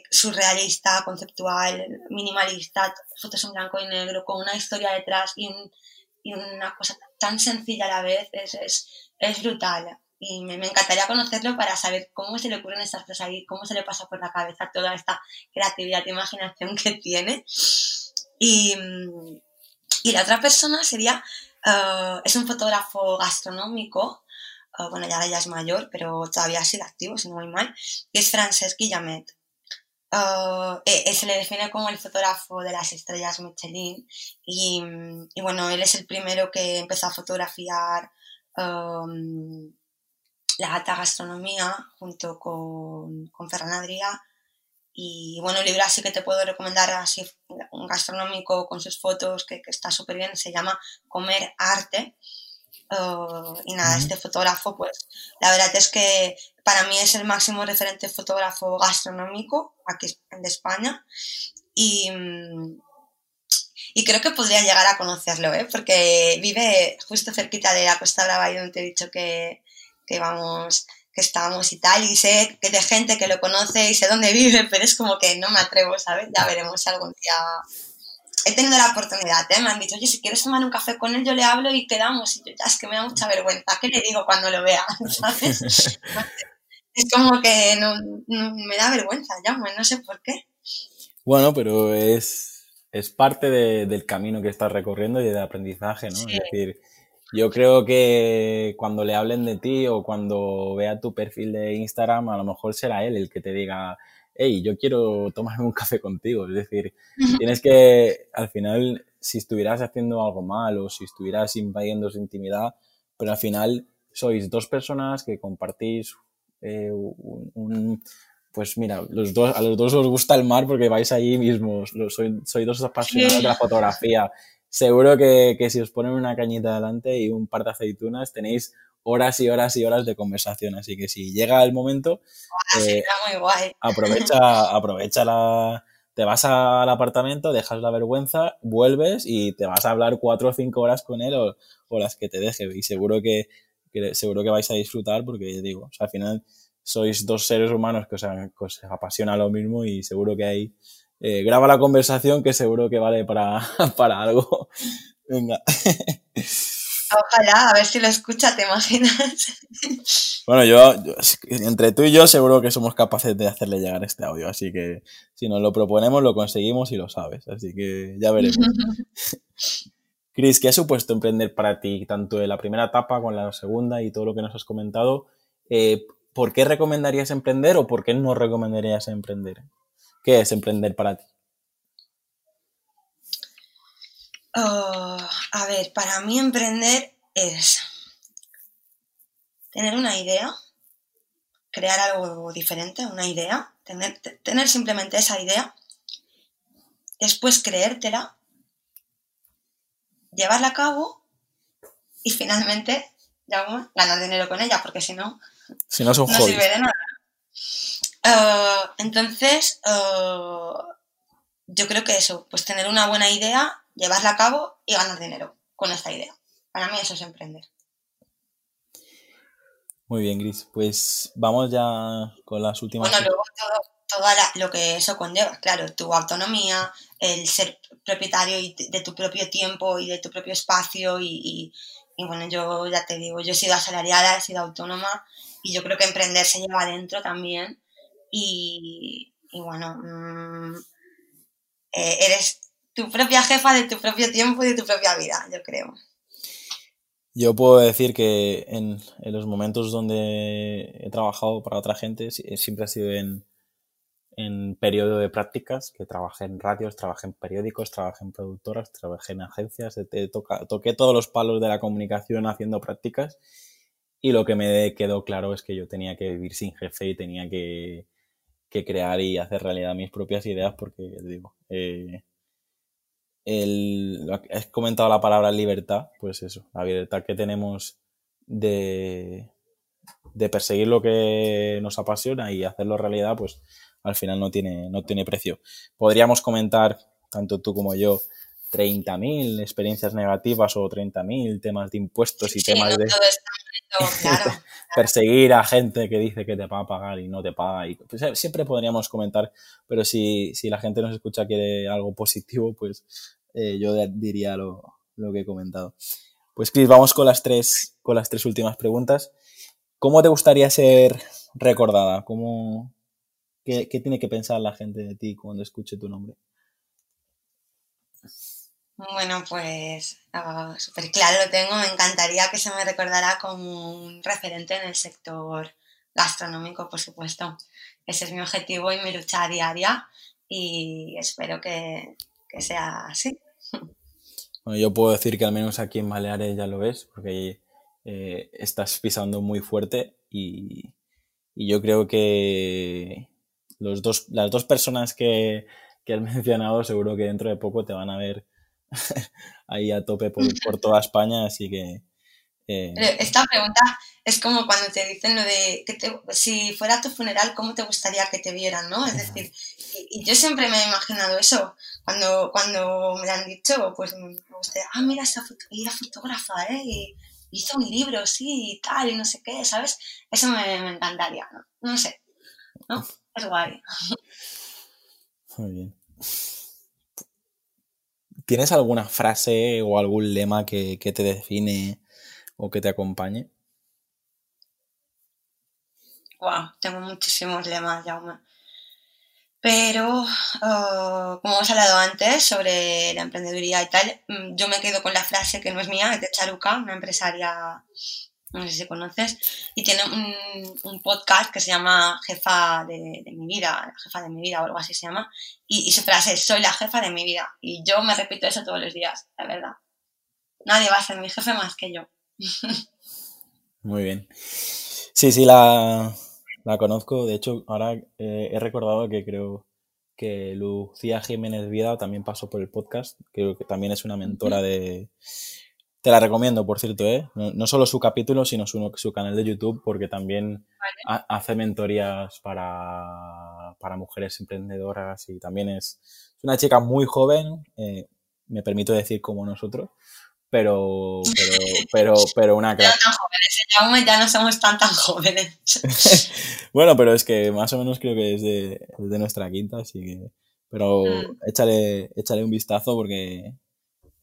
Speaker 2: surrealista, conceptual, minimalista, fotos en blanco y negro, con una historia detrás y, una cosa tan sencilla a la vez, es, es, es brutal. Y me, me, encantaría conocerlo para saber cómo se le ocurren estas cosas ahí, cómo se le pasa por la cabeza toda esta creatividad e imaginación que tiene. Y, y la otra persona sería, uh, es un fotógrafo gastronómico, uh, bueno, ya, ya es mayor, pero todavía sigue activo, si no mal, y es Francesc Guillamet. Uh, eh, se le define como el fotógrafo de las estrellas Michelin y, bueno, él es el primero que empezó a fotografiar la alta gastronomía junto con, con Ferran Adrià y bueno, el libro así que te puedo recomendar así un gastronómico con sus fotos que, que está súper bien, se llama Comer Arte Uh, y nada, este fotógrafo, pues la verdad es que para mí es el máximo referente fotógrafo gastronómico aquí en España y, y creo que podría llegar a conocerlo, ¿eh? porque vive justo cerquita de la Costa Brava y donde te he dicho que, que vamos que estamos y tal, y sé que de gente que lo conoce y sé dónde vive, <laughs> pero es como que no me atrevo, ¿sabes? Ya veremos si algún día he tenido la oportunidad, ¿eh? me han dicho, oye, si quieres tomar un café con él, yo le hablo y quedamos. Y yo, ya, es que me da mucha vergüenza. ¿Qué le digo cuando lo vea? <laughs> ¿Sabes? <laughs> es como que no, no, me da vergüenza, ya, pues no sé por qué.
Speaker 1: Bueno, pero es, es parte de, del camino que estás recorriendo y del aprendizaje, ¿no? Sí. Es decir, yo creo que cuando le hablen de ti o cuando vea tu perfil de Instagram, a lo mejor será él el que te diga, hey, yo quiero tomarme un café contigo. Es decir, tienes que, al final, si estuvieras haciendo algo mal o si estuvieras invadiendo su intimidad, pero al final sois dos personas que compartís eh, un, un, pues mira, los dos, a los dos os gusta el mar porque vais allí mismos, sois, sois dos apasionados de la fotografía. Seguro que, que si os ponen una cañita delante y un par de aceitunas, tenéis horas y horas y horas de conversación. Así que si llega el momento,
Speaker 2: eh, muy guay.
Speaker 1: aprovecha, <laughs> aprovecha la, te vas al apartamento, dejas la vergüenza, vuelves y te vas a hablar cuatro o cinco horas con él o, o las que te deje. Y seguro que, que, seguro que vais a disfrutar porque, digo, o sea, al final sois dos seres humanos que os, que os apasiona lo mismo y seguro que hay... Eh, graba la conversación que seguro que vale para, <laughs> para algo. Venga.
Speaker 2: Ojalá, a ver si lo escucha, ¿te imaginas? <laughs>
Speaker 1: Bueno, yo, yo, entre tú y yo seguro que somos capaces de hacerle llegar este audio, así que si nos lo proponemos lo conseguimos y lo sabes, así que ya veremos. <laughs> Cris, ¿qué ha supuesto emprender para ti, tanto en la primera etapa como en la segunda y todo lo que nos has comentado? Eh, ¿Por qué recomendarías emprender o por qué no recomendarías emprender? ¿Qué es emprender para ti?
Speaker 2: Uh, a ver, para mí emprender es tener una idea, crear algo diferente, una idea, tener, tener simplemente esa idea, después creértela, llevarla a cabo y finalmente ya, ganar dinero con ella, porque si no,
Speaker 1: si no, son
Speaker 2: no sirve de nada. Uh, entonces, uh, yo creo que eso, pues tener una buena idea llevarla a cabo y ganar dinero con esta idea. Para mí eso es emprender.
Speaker 1: Muy bien, Gris. Pues vamos ya con las últimas.
Speaker 2: Bueno, luego todo, todo la, lo que eso conlleva, claro, tu autonomía, el ser propietario de tu propio tiempo y de tu propio espacio y, y, y, bueno, yo ya te digo, yo he sido asalariada, he sido autónoma y yo creo que emprender se lleva adentro también y, y bueno, mmm, eh, eres tu propia jefa de tu propio tiempo y de tu propia vida, yo creo.
Speaker 1: Yo puedo decir que en, en, los momentos donde he trabajado para otra gente, siempre ha sido en, en periodo de prácticas, que trabajé en radios, trabajé en periódicos, trabajé en productoras, trabajé en agencias, toca, toqué todos los palos de la comunicación haciendo prácticas y lo que me quedó claro es que yo tenía que vivir sin jefe y tenía que, que crear y hacer realidad mis propias ideas porque, digo, eh, el, has comentado la palabra libertad, pues eso, la libertad que tenemos de, de perseguir lo que nos apasiona y hacerlo realidad, pues al final no tiene, no tiene precio. Podríamos comentar, tanto tú como yo, 30.000 experiencias negativas o 30.000 temas de impuestos y temas de <laughs> <laughs> perseguir a gente que dice que te va a pagar y no te paga. Y, pues, eh, siempre podríamos comentar, pero si, si la gente nos escucha quiere algo positivo, pues eh, yo diría lo, lo, que he comentado. Pues Chris, vamos con las tres, con las tres últimas preguntas. ¿Cómo te gustaría ser recordada? ¿Cómo, qué, qué tiene que pensar la gente de ti cuando escuche tu nombre?
Speaker 2: Bueno, pues uh, súper claro lo tengo. Me encantaría que se me recordara como un referente en el sector gastronómico, por supuesto. Ese es mi objetivo y mi lucha diaria y espero que, que sea así.
Speaker 1: Bueno, yo puedo decir que al menos aquí en Baleares ya lo ves, porque eh, estás pisando muy fuerte y, y, yo creo que los dos, las dos personas que, que has <laughs> mencionado seguro que dentro de poco te van a ver <laughs> ahí a tope por, por toda España, así que...
Speaker 2: Eh... Esta pregunta es como cuando te dicen lo de que te, si fuera tu funeral, ¿cómo te gustaría que te vieran? ¿no? Es decir, y, y, yo siempre me he imaginado eso. Cuando, cuando me lo han dicho, pues me gustaría, ah, mira, esa foto, era fotógrafa, ¿eh? Y hizo un libro, sí, y tal, y no sé qué, ¿sabes? Eso me, me encantaría, ¿no? No sé, ¿no? Es guay.
Speaker 1: Muy bien. ¿Tienes alguna frase o algún lema que, que te define o que te acompañe?
Speaker 2: Wow, tengo muchísimos lemas, Jaume. Pero, uh, como hemos hablado antes sobre la emprendeduría y tal, mm, yo me quedo con la frase que no es mía, es de Charuca, una empresaria no sé si conoces, y tiene un, un podcast que se llama Jefa de, de, mi vida, Jefa de mi vida o algo así se llama, y, y, su frase es, soy la jefa de mi vida, y yo me repito eso todos los días, la verdad. Nadie va a ser mi jefe más que yo. <laughs>
Speaker 1: Muy bien. Sí, sí, la, la conozco, de hecho, ahora eh, he recordado que creo que Lucía Jiménez Vida también pasó por el podcast, creo que también es una mentora de te la recomiendo, por cierto, ¿eh? No, no solo su capítulo, sino su, su, canal de YouTube, porque también vale. ha, hace mentorías para, para, mujeres emprendedoras y también es, es una chica muy joven, eh, me permito decir como nosotros, pero, pero, pero, pero una
Speaker 2: crack. Ya, tan jóvenes, ya no somos tan tan jóvenes. <laughs>
Speaker 1: bueno, pero es que más o menos creo que es de, es de nuestra quinta, así que... Pero mm. échale, échale un vistazo porque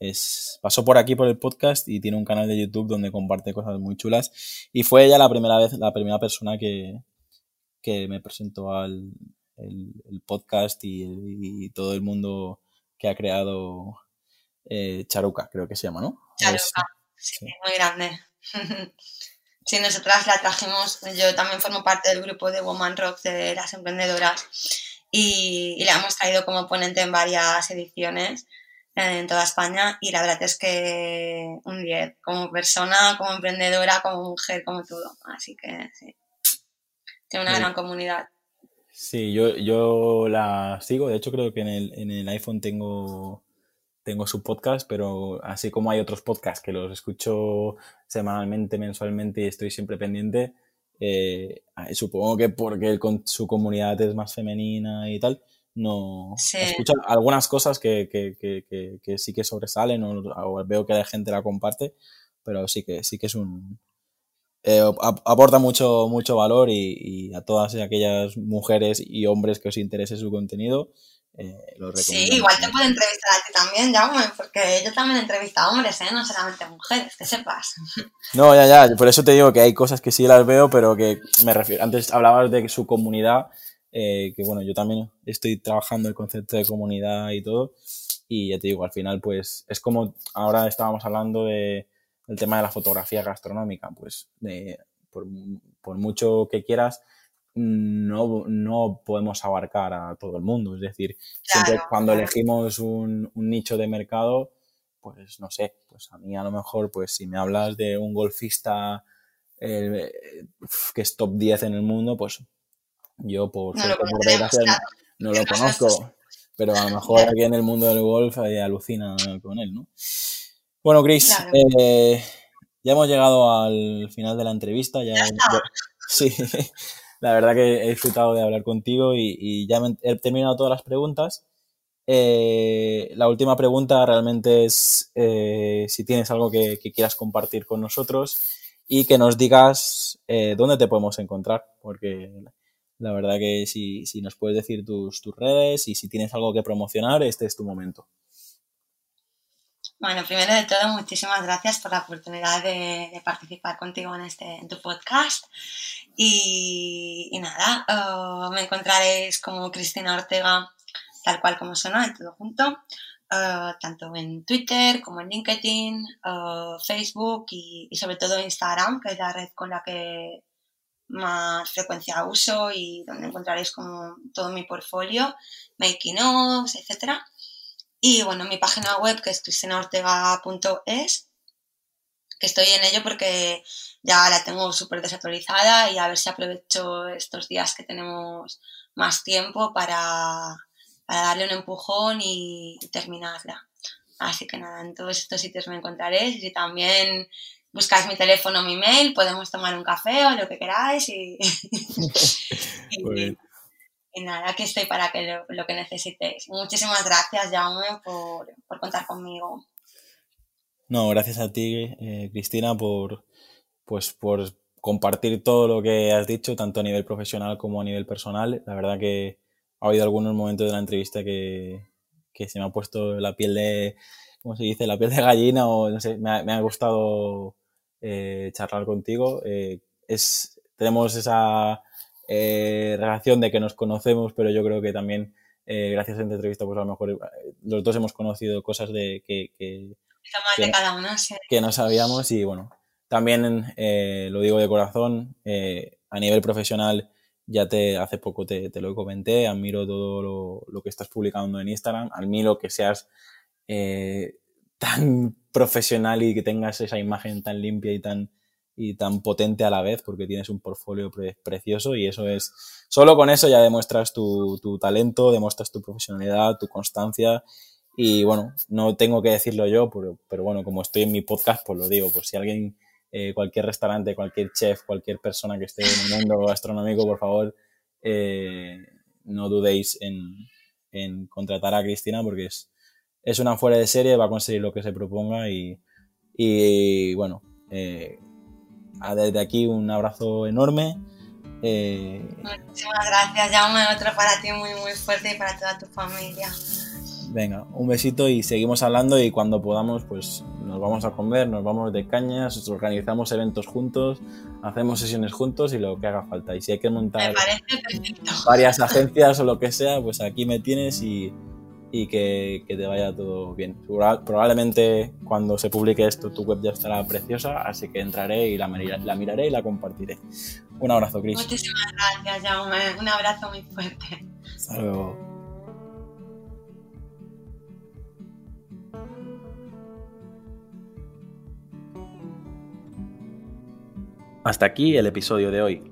Speaker 1: es, pasó por aquí por el podcast y tiene un canal de YouTube donde comparte cosas muy chulas. Y fue ella la primera vez, la primera persona que, que me presentó al el, el podcast y, y, todo el mundo que ha creado eh, Charuca, creo que se llama, ¿no?
Speaker 2: Charuca, sí, sí, muy grande. <laughs> sí, nosotras la trajimos, yo también formo parte del grupo de Woman Rock de las emprendedoras y, y la hemos traído como ponente en varias ediciones en toda España y la verdad es que un 10, como persona, como emprendedora, como mujer, como todo. Así que sí, tiene una sí. gran comunidad.
Speaker 1: Sí, yo, yo la sigo, de hecho creo que en el, en el iPhone tengo, tengo su podcast, pero así como hay otros podcasts que los escucho semanalmente, mensualmente y estoy siempre pendiente, eh, supongo que porque el, su comunidad es más femenina y tal, no sí. escucho algunas cosas que, que, que, que, sí que sobresalen o, o, veo que la gente la comparte, pero sí que sí que es un eh, aporta mucho mucho valor y, y, a todas aquellas mujeres y hombres que os interese su contenido eh, lo
Speaker 2: recomiendo. Sí, igual te puede entrevistar a ti también, Jaume, porque yo también he entrevistado a hombres, ¿eh? no solamente mujeres, que sepas. <laughs>
Speaker 1: No, ya, ya, por eso te digo que hay cosas que sí las veo, pero que me refiero, antes hablabas de su comunidad eh, que bueno, yo también estoy trabajando el concepto de comunidad y todo, y ya te digo, al final pues es como ahora estábamos hablando de, el tema de la fotografía gastronómica, pues por, por, mucho que quieras, no, no, podemos abarcar a todo el mundo. Es decir, siempre cuando elegimos un, un, nicho de mercado, pues no sé, pues a mí a lo mejor, pues si me hablas de un golfista eh, que es top 10 en el mundo, pues yo por, no lo, no, lo conozco, pero a lo mejor aquí en el mundo del golf eh, alucina con él, ¿no? Bueno, Chris, eh, ya hemos llegado al final de la entrevista. Ya, sí, la verdad que he disfrutado de hablar contigo y, ya he terminado todas las preguntas. Eh, la última pregunta realmente es eh, si tienes algo que, quieras compartir con nosotros y que nos digas eh, dónde te podemos encontrar, porque la verdad que si, si nos puedes decir tus, tus redes y si tienes algo que promocionar, este es tu momento.
Speaker 2: Bueno, primero de todo, muchísimas gracias por la oportunidad de, participar contigo en, este, en tu podcast. Y, nada, oh, me encontraréis como Cristina Ortega, tal cual como suena, todo junto, tanto en Twitter como en LinkedIn, oh, Facebook y, sobre todo Instagram, que es la red con la que más frecuencia uso y donde encontraréis como todo mi portfolio, making offs, etcétera. Y bueno, mi página web que es cristinaortega.es, que estoy en ello porque ya la tengo súper desactualizada y a ver si aprovecho estos días que tenemos más tiempo para, darle un empujón y, terminarla. Así que nada, en todos estos sitios me encontraréis y también buscáis mi teléfono mi mail, podemos tomar un café o lo que queráis y, <laughs> y nada, aquí estoy para que lo, que necesitéis. Muchísimas gracias, Jaume, por, por, contar conmigo.
Speaker 1: No, gracias a ti, eh, Cristina, por, pues, por compartir todo lo que has dicho, tanto a nivel profesional como a nivel personal. La verdad que ha habido algunos momentos de la entrevista que, que se me ha puesto la piel de, ¿cómo se dice? La piel de gallina o no sé, me ha, me ha gustado eh, charlar contigo. Eh, es, tenemos esa eh, relación de que nos conocemos, pero yo creo que también gracias a esta entrevista, pues a lo mejor los dos hemos conocido cosas de que, que, que, no sabíamos y bueno, también lo digo de corazón, a nivel profesional ya te hace poco te, te lo comenté, admiro todo lo, lo, que estás publicando en Instagram, admiro que seas tan profesional y que tengas esa imagen tan limpia y tan y tan potente a la vez porque tienes un portfolio precioso y eso es, solo con eso ya demuestras tu, tu, talento, demuestras tu profesionalidad, tu constancia. Y bueno, no tengo que decirlo yo, pero, pero bueno, como estoy en mi podcast, pues lo digo, pues si alguien, eh, cualquier restaurante, cualquier chef, cualquier persona que esté en el mundo gastronómico, por favor, eh, no dudéis en, en contratar a Cristina porque es, es una fuera de serie, va a conseguir lo que se proponga y, y bueno, eh, desde aquí un abrazo enorme.
Speaker 2: Eh, Muchísimas gracias, Jaume. Otro para ti muy, muy fuerte y para toda tu familia.
Speaker 1: Venga, un besito y seguimos hablando y cuando podamos, pues nos vamos a comer, nos vamos de cañas, organizamos eventos juntos, hacemos sesiones juntos y lo que haga falta. Y si hay que montar varias agencias o lo que sea, pues aquí me tienes y, y que, que, te vaya todo bien. Probablemente cuando se publique esto tu web ya estará preciosa, así que entraré y la, la miraré y la compartiré. Un abrazo, Cris.
Speaker 2: Muchísimas gracias, Jaume. Un abrazo muy fuerte.
Speaker 1: Hasta luego. Hasta aquí el episodio de hoy.